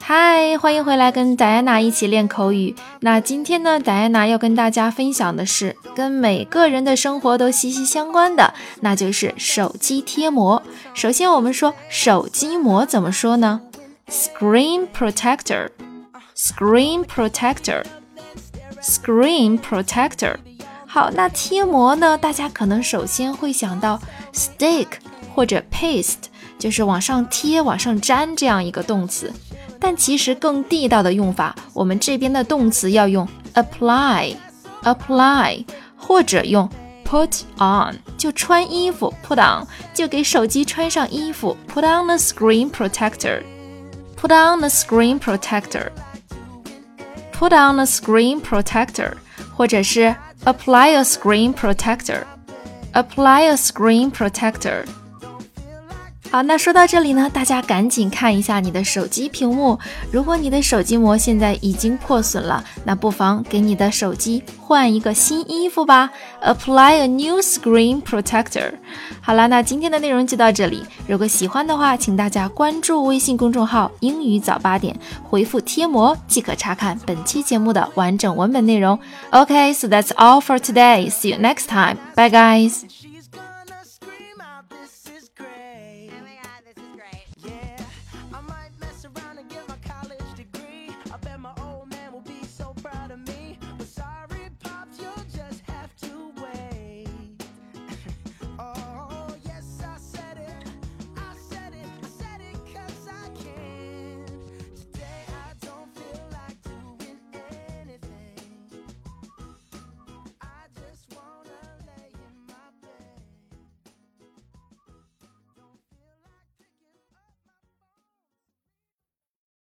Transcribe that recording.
嗨，欢迎回来跟戴安娜一起练口语。那今天呢，戴安娜要跟大家分享的是跟每个人的生活都息息相关的，那就是手机贴膜。首先，我们说手机膜怎么说呢？Screen protector，screen protector，screen protector。好，那贴膜呢？大家可能首先会想到 stick 或者 paste，就是往上贴、往上粘这样一个动词。但其实更地道的用法，我们这边的动词要用 apply，apply，或者用 put on，就穿衣服 put on，就给手机穿上衣服 put on the screen protector，put on the screen protector，put on the screen protector，或者是 apply a screen protector，apply a screen protector。 好，那说到这里呢，大家赶紧看一下你的手机屏幕。如果你的手机膜现在已经破损了，那不妨给你的手机换一个新衣服吧。Apply a new screen protector。好了，那今天的内容就到这里。如果喜欢的话，请大家关注微信公众号“英语早八点”，回复“贴膜”即可查看本期节目的完整文本内容。OK，so that's all for today. See you next time. Bye, guys.